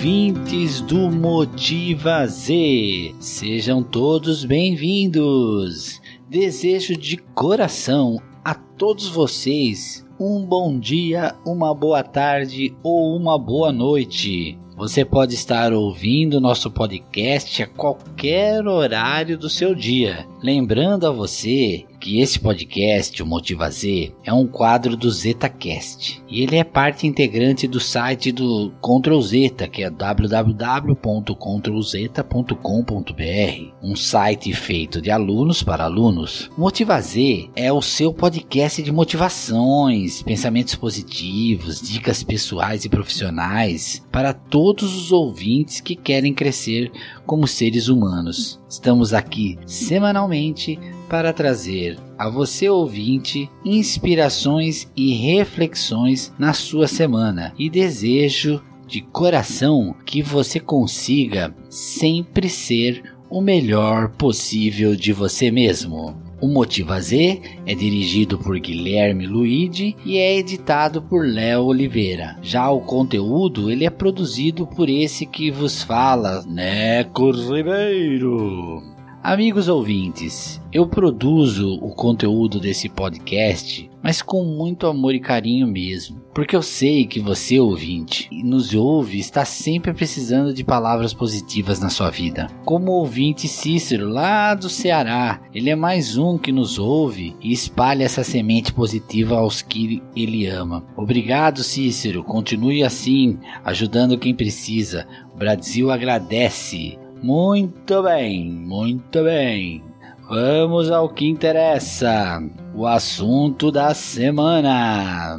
ouvintes do Motiva Z. Sejam todos bem-vindos. Desejo de coração a todos vocês um bom dia, uma boa tarde ou uma boa noite. Você pode estar ouvindo nosso podcast a qualquer horário do seu dia. Lembrando a você que esse podcast, o Motiva Z, é um quadro do ZetaCast e ele é parte integrante do site do Control Zeta, que é www.controlzeta.com.br, um site feito de alunos para alunos. Motiva Z é o seu podcast de motivações, pensamentos positivos, dicas pessoais e profissionais para todos os ouvintes que querem crescer como seres humanos. Estamos aqui semanalmente para trazer a você ouvinte inspirações e reflexões na sua semana e desejo de coração que você consiga sempre ser o melhor possível de você mesmo. O Motiva Z é dirigido por Guilherme Luigi e é editado por Léo Oliveira. Já o conteúdo ele é produzido por esse que vos fala, Neco Ribeiro. Amigos ouvintes, eu produzo o conteúdo desse podcast, mas com muito amor e carinho mesmo, porque eu sei que você, ouvinte, nos ouve está sempre precisando de palavras positivas na sua vida. Como o ouvinte Cícero, lá do Ceará, ele é mais um que nos ouve e espalha essa semente positiva aos que ele ama. Obrigado, Cícero, continue assim, ajudando quem precisa. O Brasil agradece. Muito bem, muito bem. Vamos ao que interessa. O assunto da semana: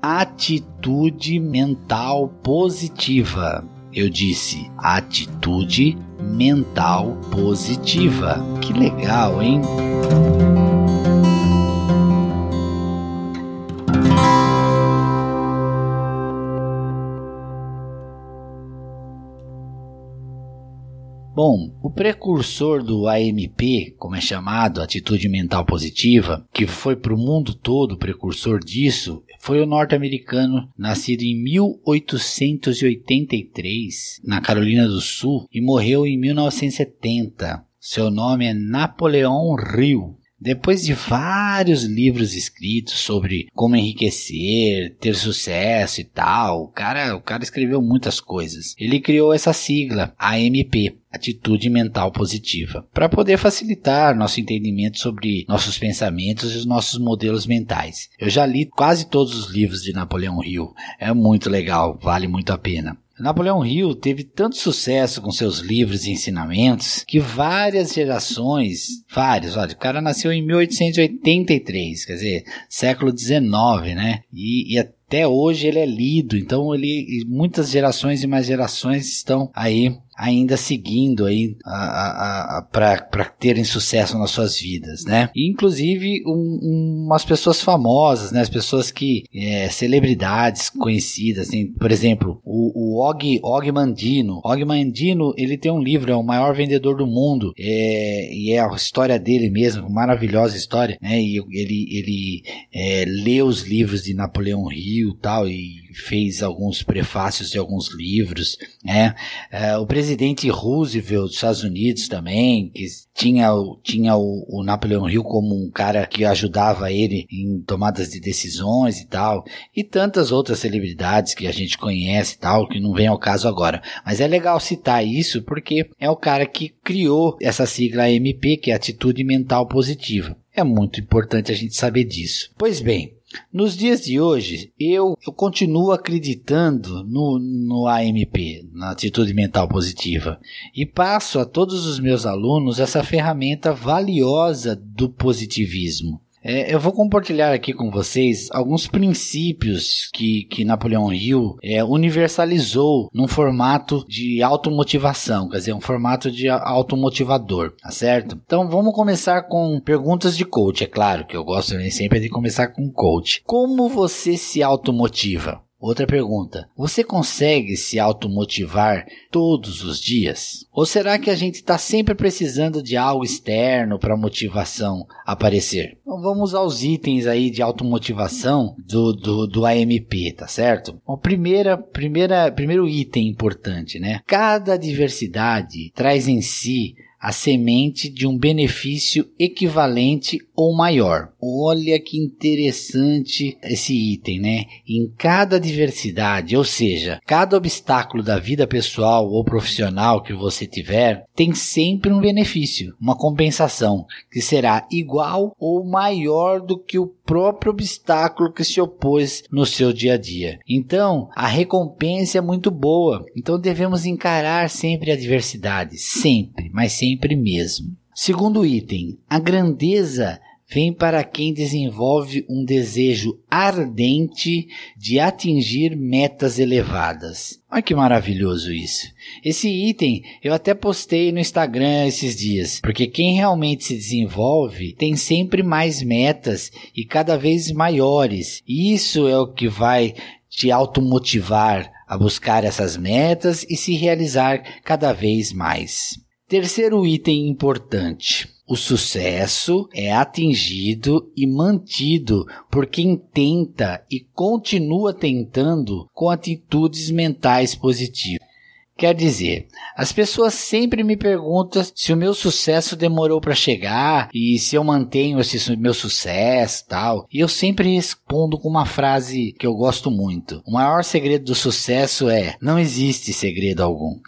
atitude mental positiva. Eu disse atitude mental positiva. Que legal, hein? Bom, o precursor do AMP, como é chamado, Atitude Mental Positiva, que foi para o mundo todo o precursor disso, foi o norte-americano, nascido em 1883, na Carolina do Sul, e morreu em 1970. Seu nome é Napoleão Hill. Depois de vários livros escritos sobre como enriquecer, ter sucesso e tal, o cara, o cara escreveu muitas coisas. Ele criou essa sigla, AMP, atitude mental positiva, para poder facilitar nosso entendimento sobre nossos pensamentos e os nossos modelos mentais. Eu já li quase todos os livros de Napoleão Hill, é muito legal, vale muito a pena. Napoleão Hill teve tanto sucesso com seus livros e ensinamentos que várias gerações, várias, olha, o cara nasceu em 1883, quer dizer, século XIX, né? E, e até hoje ele é lido, então ele muitas gerações e mais gerações estão aí ainda seguindo aí para terem sucesso nas suas vidas, né? E, inclusive um, umas pessoas famosas, né? As pessoas que é, celebridades conhecidas, assim, por exemplo, o, o Og, Og Mandino. Og Mandino ele tem um livro, é o maior vendedor do mundo, é, e é a história dele mesmo, maravilhosa história, né? E ele ele é, lê os livros de Napoleão Hill, tal e fez alguns prefácios de alguns livros, né? É, o presidente Roosevelt dos Estados Unidos também, que tinha, tinha o, o Napoleão Hill como um cara que ajudava ele em tomadas de decisões e tal, e tantas outras celebridades que a gente conhece e tal, que não vem ao caso agora. Mas é legal citar isso porque é o cara que criou essa sigla AMP, que é Atitude Mental Positiva. É muito importante a gente saber disso. Pois bem, nos dias de hoje, eu, eu continuo acreditando no, no AMP, na atitude mental positiva, e passo a todos os meus alunos essa ferramenta valiosa do positivismo. É, eu vou compartilhar aqui com vocês alguns princípios que, que Napoleão Hill é, universalizou num formato de automotivação, quer dizer, um formato de automotivador, tá certo? Então vamos começar com perguntas de coach, é claro que eu gosto sempre de começar com coach. Como você se automotiva? Outra pergunta: você consegue se automotivar todos os dias? Ou será que a gente está sempre precisando de algo externo para a motivação aparecer? Então vamos aos itens aí de automotivação do, do, do AMP, tá certo? O primeira, primeira, primeiro item importante, né? Cada diversidade traz em si a semente de um benefício equivalente ou maior. Olha que interessante esse item, né? Em cada diversidade, ou seja, cada obstáculo da vida pessoal ou profissional que você tiver, tem sempre um benefício, uma compensação, que será igual ou maior do que o próprio obstáculo que se opôs no seu dia a dia. Então, a recompensa é muito boa. Então, devemos encarar sempre a diversidade, sempre, mas sempre sempre mesmo. Segundo item, a grandeza vem para quem desenvolve um desejo ardente de atingir metas elevadas. Olha que maravilhoso isso. Esse item eu até postei no Instagram esses dias, porque quem realmente se desenvolve tem sempre mais metas e cada vez maiores. Isso é o que vai te automotivar a buscar essas metas e se realizar cada vez mais. Terceiro item importante. O sucesso é atingido e mantido por quem tenta e continua tentando com atitudes mentais positivas. Quer dizer, as pessoas sempre me perguntam se o meu sucesso demorou para chegar e se eu mantenho esse meu sucesso tal. E eu sempre respondo com uma frase que eu gosto muito. O maior segredo do sucesso é: não existe segredo algum.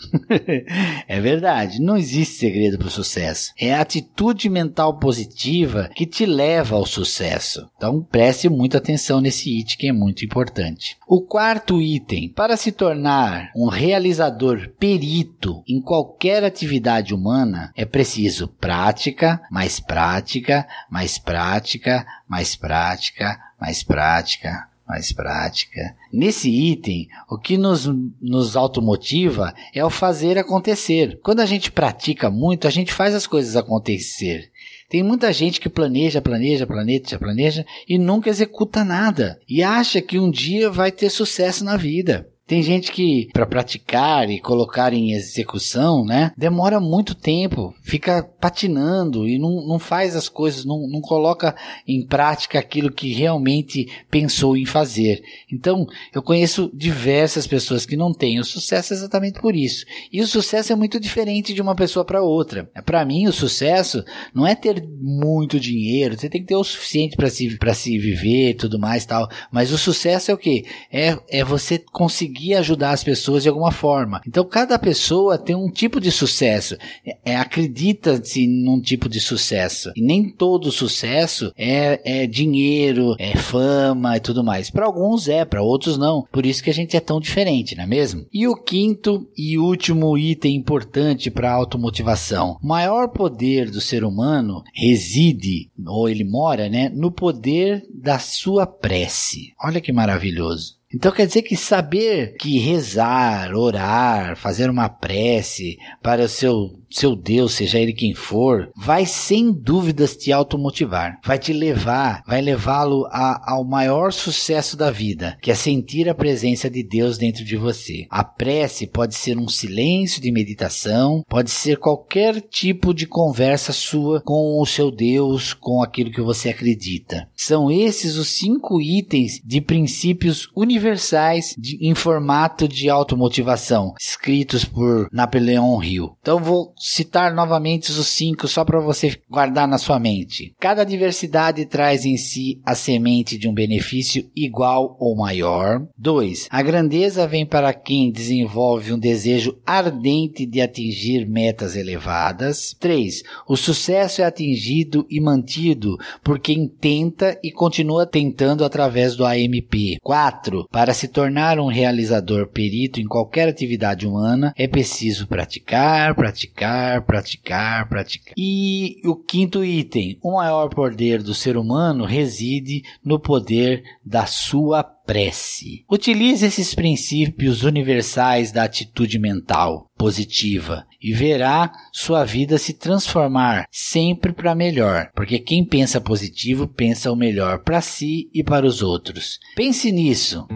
é verdade, não existe segredo para o sucesso. É a atitude mental positiva que te leva ao sucesso. Então preste muita atenção nesse item que é muito importante. O quarto item, para se tornar um realizador perito em qualquer atividade humana, é preciso prática, mais prática, mais prática, mais prática, mais prática, mais prática. Nesse item, o que nos, nos automotiva é o fazer acontecer. Quando a gente pratica muito, a gente faz as coisas acontecer. Tem muita gente que planeja, planeja, planeja, planeja e nunca executa nada. E acha que um dia vai ter sucesso na vida. Tem gente que, para praticar e colocar em execução, né, demora muito tempo, fica patinando e não, não faz as coisas, não, não coloca em prática aquilo que realmente pensou em fazer. Então, eu conheço diversas pessoas que não têm o sucesso exatamente por isso. E o sucesso é muito diferente de uma pessoa para outra. Para mim, o sucesso não é ter muito dinheiro, você tem que ter o suficiente para se, se viver e tudo mais tal. Mas o sucesso é o que? É, é você conseguir conseguir ajudar as pessoas de alguma forma. Então, cada pessoa tem um tipo de sucesso. É, Acredita-se num tipo de sucesso. E nem todo sucesso é, é dinheiro, é fama e tudo mais. Para alguns é, para outros não. Por isso que a gente é tão diferente, não é mesmo? E o quinto e último item importante para a automotivação. O maior poder do ser humano reside, ou ele mora, né, no poder da sua prece. Olha que maravilhoso. Então quer dizer que saber que rezar, orar, fazer uma prece para o seu seu Deus, seja ele quem for, vai sem dúvidas te automotivar, vai te levar, vai levá-lo ao maior sucesso da vida, que é sentir a presença de Deus dentro de você. A prece pode ser um silêncio de meditação, pode ser qualquer tipo de conversa sua com o seu Deus, com aquilo que você acredita. São esses os cinco itens de princípios universais de, em formato de automotivação, escritos por Napoleão Hill. Então vou citar novamente os cinco só para você guardar na sua mente. Cada diversidade traz em si a semente de um benefício igual ou maior. 2. A grandeza vem para quem desenvolve um desejo ardente de atingir metas elevadas. 3. O sucesso é atingido e mantido por quem tenta e continua tentando através do AMP. 4. Para se tornar um realizador perito em qualquer atividade humana, é preciso praticar, praticar praticar, praticar. E o quinto item, o maior poder do ser humano reside no poder da sua prece. Utilize esses princípios universais da atitude mental positiva e verá sua vida se transformar sempre para melhor, porque quem pensa positivo pensa o melhor para si e para os outros. Pense nisso.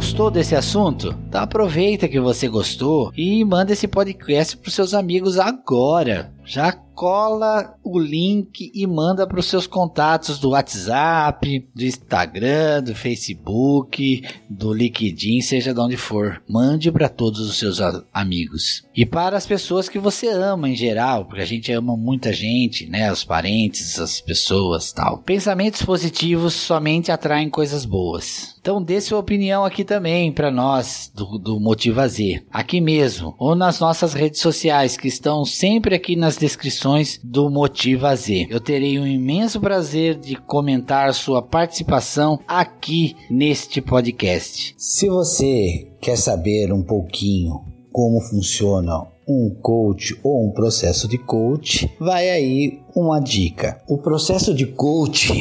Gostou desse assunto? Então aproveita que você gostou e manda esse podcast para seus amigos agora. Já cola o link e manda para os seus contatos do WhatsApp, do Instagram, do Facebook, do LinkedIn, seja de onde for. Mande para todos os seus amigos. E para as pessoas que você ama em geral, porque a gente ama muita gente, né? Os parentes, as pessoas tal. Pensamentos positivos somente atraem coisas boas. Então dê sua opinião aqui também para nós do, do Motiva Z, aqui mesmo, ou nas nossas redes sociais que estão sempre aqui nas descrições do Motiva Z. Eu terei um imenso prazer de comentar sua participação aqui neste podcast. Se você quer saber um pouquinho como funciona um coach ou um processo de coach, vai aí uma dica. O processo de coach,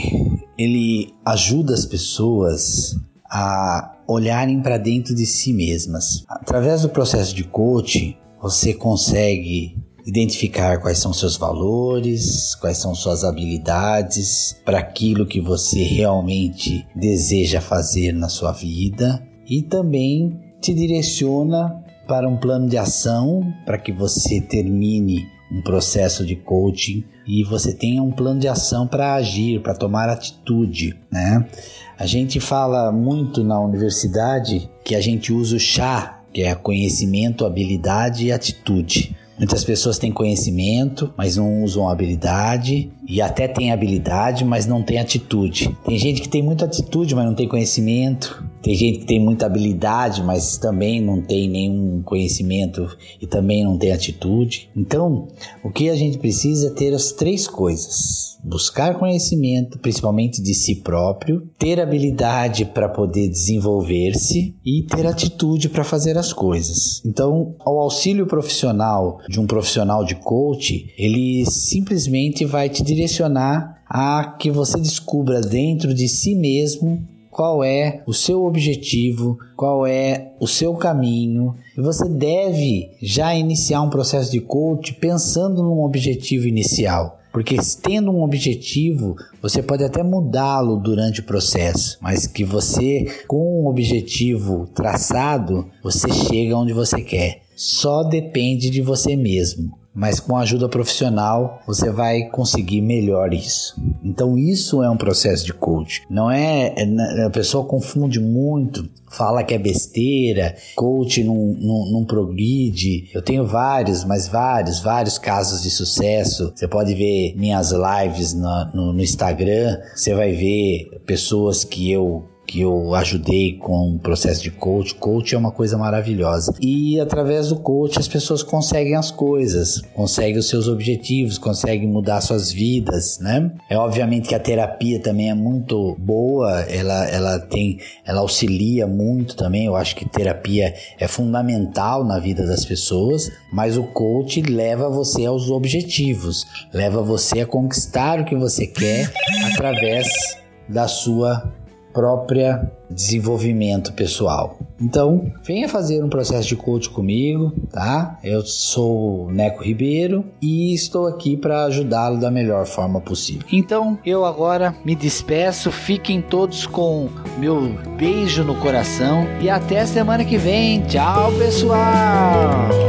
ele ajuda as pessoas a olharem para dentro de si mesmas. Através do processo de coaching, você consegue identificar quais são seus valores, quais são suas habilidades para aquilo que você realmente deseja fazer na sua vida e também te direciona para um plano de ação para que você termine um processo de coaching e você tenha um plano de ação para agir, para tomar atitude, né? A gente fala muito na universidade que a gente usa o chá, que é conhecimento, habilidade e atitude. Muitas pessoas têm conhecimento, mas não usam habilidade, e até têm habilidade, mas não têm atitude. Tem gente que tem muita atitude, mas não tem conhecimento. Tem gente que tem muita habilidade, mas também não tem nenhum conhecimento e também não tem atitude. Então, o que a gente precisa é ter as três coisas: buscar conhecimento, principalmente de si próprio, ter habilidade para poder desenvolver-se e ter atitude para fazer as coisas. Então, ao auxílio profissional de um profissional de coach, ele simplesmente vai te direcionar a que você descubra dentro de si mesmo qual é o seu objetivo, qual é o seu caminho. E você deve já iniciar um processo de coach pensando num objetivo inicial. Porque tendo um objetivo, você pode até mudá-lo durante o processo, mas que você, com um objetivo traçado, você chega onde você quer. Só depende de você mesmo mas com ajuda profissional você vai conseguir melhor isso. Então isso é um processo de coach. Não é, é a pessoa confunde muito, fala que é besteira, coach não, não, progride. Eu tenho vários, mas vários, vários casos de sucesso. Você pode ver minhas lives no, no Instagram, você vai ver pessoas que eu que eu ajudei com o processo de coach. Coach é uma coisa maravilhosa. E através do coach as pessoas conseguem as coisas, conseguem os seus objetivos, conseguem mudar suas vidas, né? É obviamente que a terapia também é muito boa, ela, ela tem, ela auxilia muito também. Eu acho que terapia é fundamental na vida das pessoas, mas o coach leva você aos objetivos, leva você a conquistar o que você quer através da sua própria desenvolvimento pessoal. Então, venha fazer um processo de coach comigo, tá? Eu sou o Neco Ribeiro e estou aqui para ajudá-lo da melhor forma possível. Então, eu agora me despeço. Fiquem todos com meu beijo no coração e até semana que vem. Tchau, pessoal.